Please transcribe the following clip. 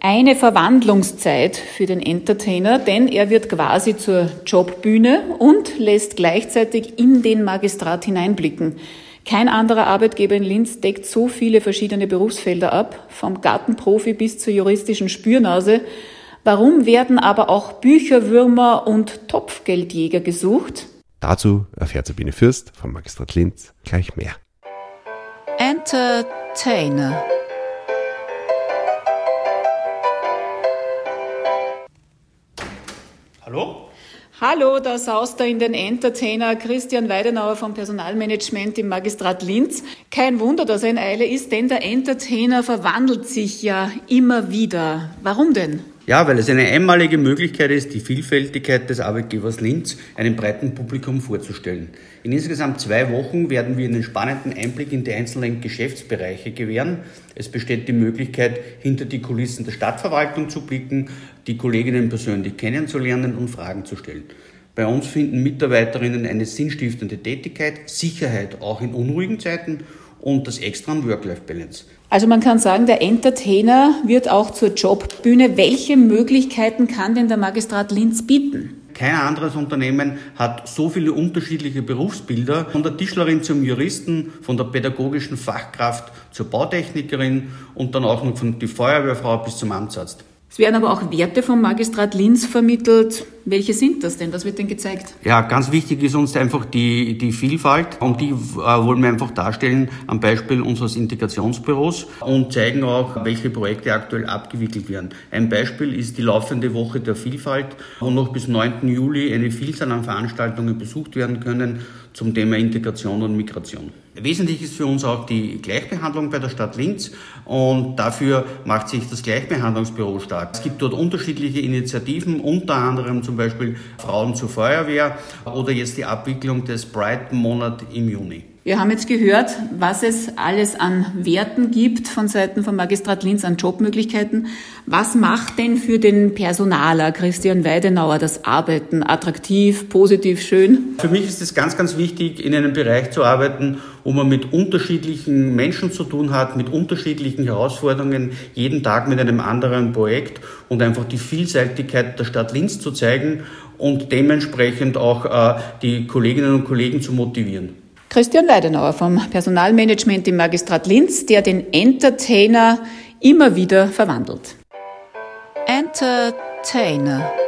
eine Verwandlungszeit für den Entertainer, denn er wird quasi zur Jobbühne und lässt gleichzeitig in den Magistrat hineinblicken. Kein anderer Arbeitgeber in Linz deckt so viele verschiedene Berufsfelder ab, vom Gartenprofi bis zur juristischen Spürnase. Warum werden aber auch Bücherwürmer und Topfgeldjäger gesucht? Dazu erfährt Sabine Fürst vom Magistrat Linz gleich mehr. Entertainer. Hallo? Hallo, da saust da in den Entertainer Christian Weidenauer vom Personalmanagement im Magistrat Linz. Kein Wunder, dass er in Eile ist, denn der Entertainer verwandelt sich ja immer wieder. Warum denn? Ja, weil es eine einmalige Möglichkeit ist, die Vielfältigkeit des Arbeitgebers Linz einem breiten Publikum vorzustellen. In insgesamt zwei Wochen werden wir einen spannenden Einblick in die einzelnen Geschäftsbereiche gewähren. Es besteht die Möglichkeit, hinter die Kulissen der Stadtverwaltung zu blicken, die Kolleginnen persönlich kennenzulernen und Fragen zu stellen. Bei uns finden Mitarbeiterinnen eine sinnstiftende Tätigkeit, Sicherheit auch in unruhigen Zeiten und das Extra an Work-Life-Balance. Also man kann sagen, der Entertainer wird auch zur Jobbühne. Welche Möglichkeiten kann denn der Magistrat Linz bieten? Kein anderes Unternehmen hat so viele unterschiedliche Berufsbilder, von der Tischlerin zum Juristen, von der pädagogischen Fachkraft zur Bautechnikerin und dann auch noch von der Feuerwehrfrau bis zum Amtsarzt. Es werden aber auch Werte vom Magistrat Linz vermittelt. Welche sind das denn? Was wird denn gezeigt? Ja, ganz wichtig ist uns einfach die, die Vielfalt und die äh, wollen wir einfach darstellen am Beispiel unseres Integrationsbüros und zeigen auch, welche Projekte aktuell abgewickelt werden. Ein Beispiel ist die laufende Woche der Vielfalt, wo noch bis 9. Juli eine Vielzahl an Veranstaltungen besucht werden können zum Thema Integration und Migration. Wesentlich ist für uns auch die Gleichbehandlung bei der Stadt Linz und dafür macht sich das Gleichbehandlungsbüro stark. Es gibt dort unterschiedliche Initiativen, unter anderem zum Beispiel Frauen zur Feuerwehr oder jetzt die Abwicklung des Pride-Monat im Juni. Wir haben jetzt gehört, was es alles an Werten gibt von Seiten von Magistrat Linz an Jobmöglichkeiten. Was macht denn für den Personaler Christian Weidenauer das Arbeiten attraktiv, positiv, schön? Für mich ist es ganz, ganz wichtig, in einem Bereich zu arbeiten, wo man mit unterschiedlichen Menschen zu tun hat, mit unterschiedlichen Herausforderungen, jeden Tag mit einem anderen Projekt und einfach die Vielseitigkeit der Stadt Linz zu zeigen und dementsprechend auch äh, die Kolleginnen und Kollegen zu motivieren. Christian Weidenauer vom Personalmanagement im Magistrat Linz, der den Entertainer immer wieder verwandelt. Entertainer.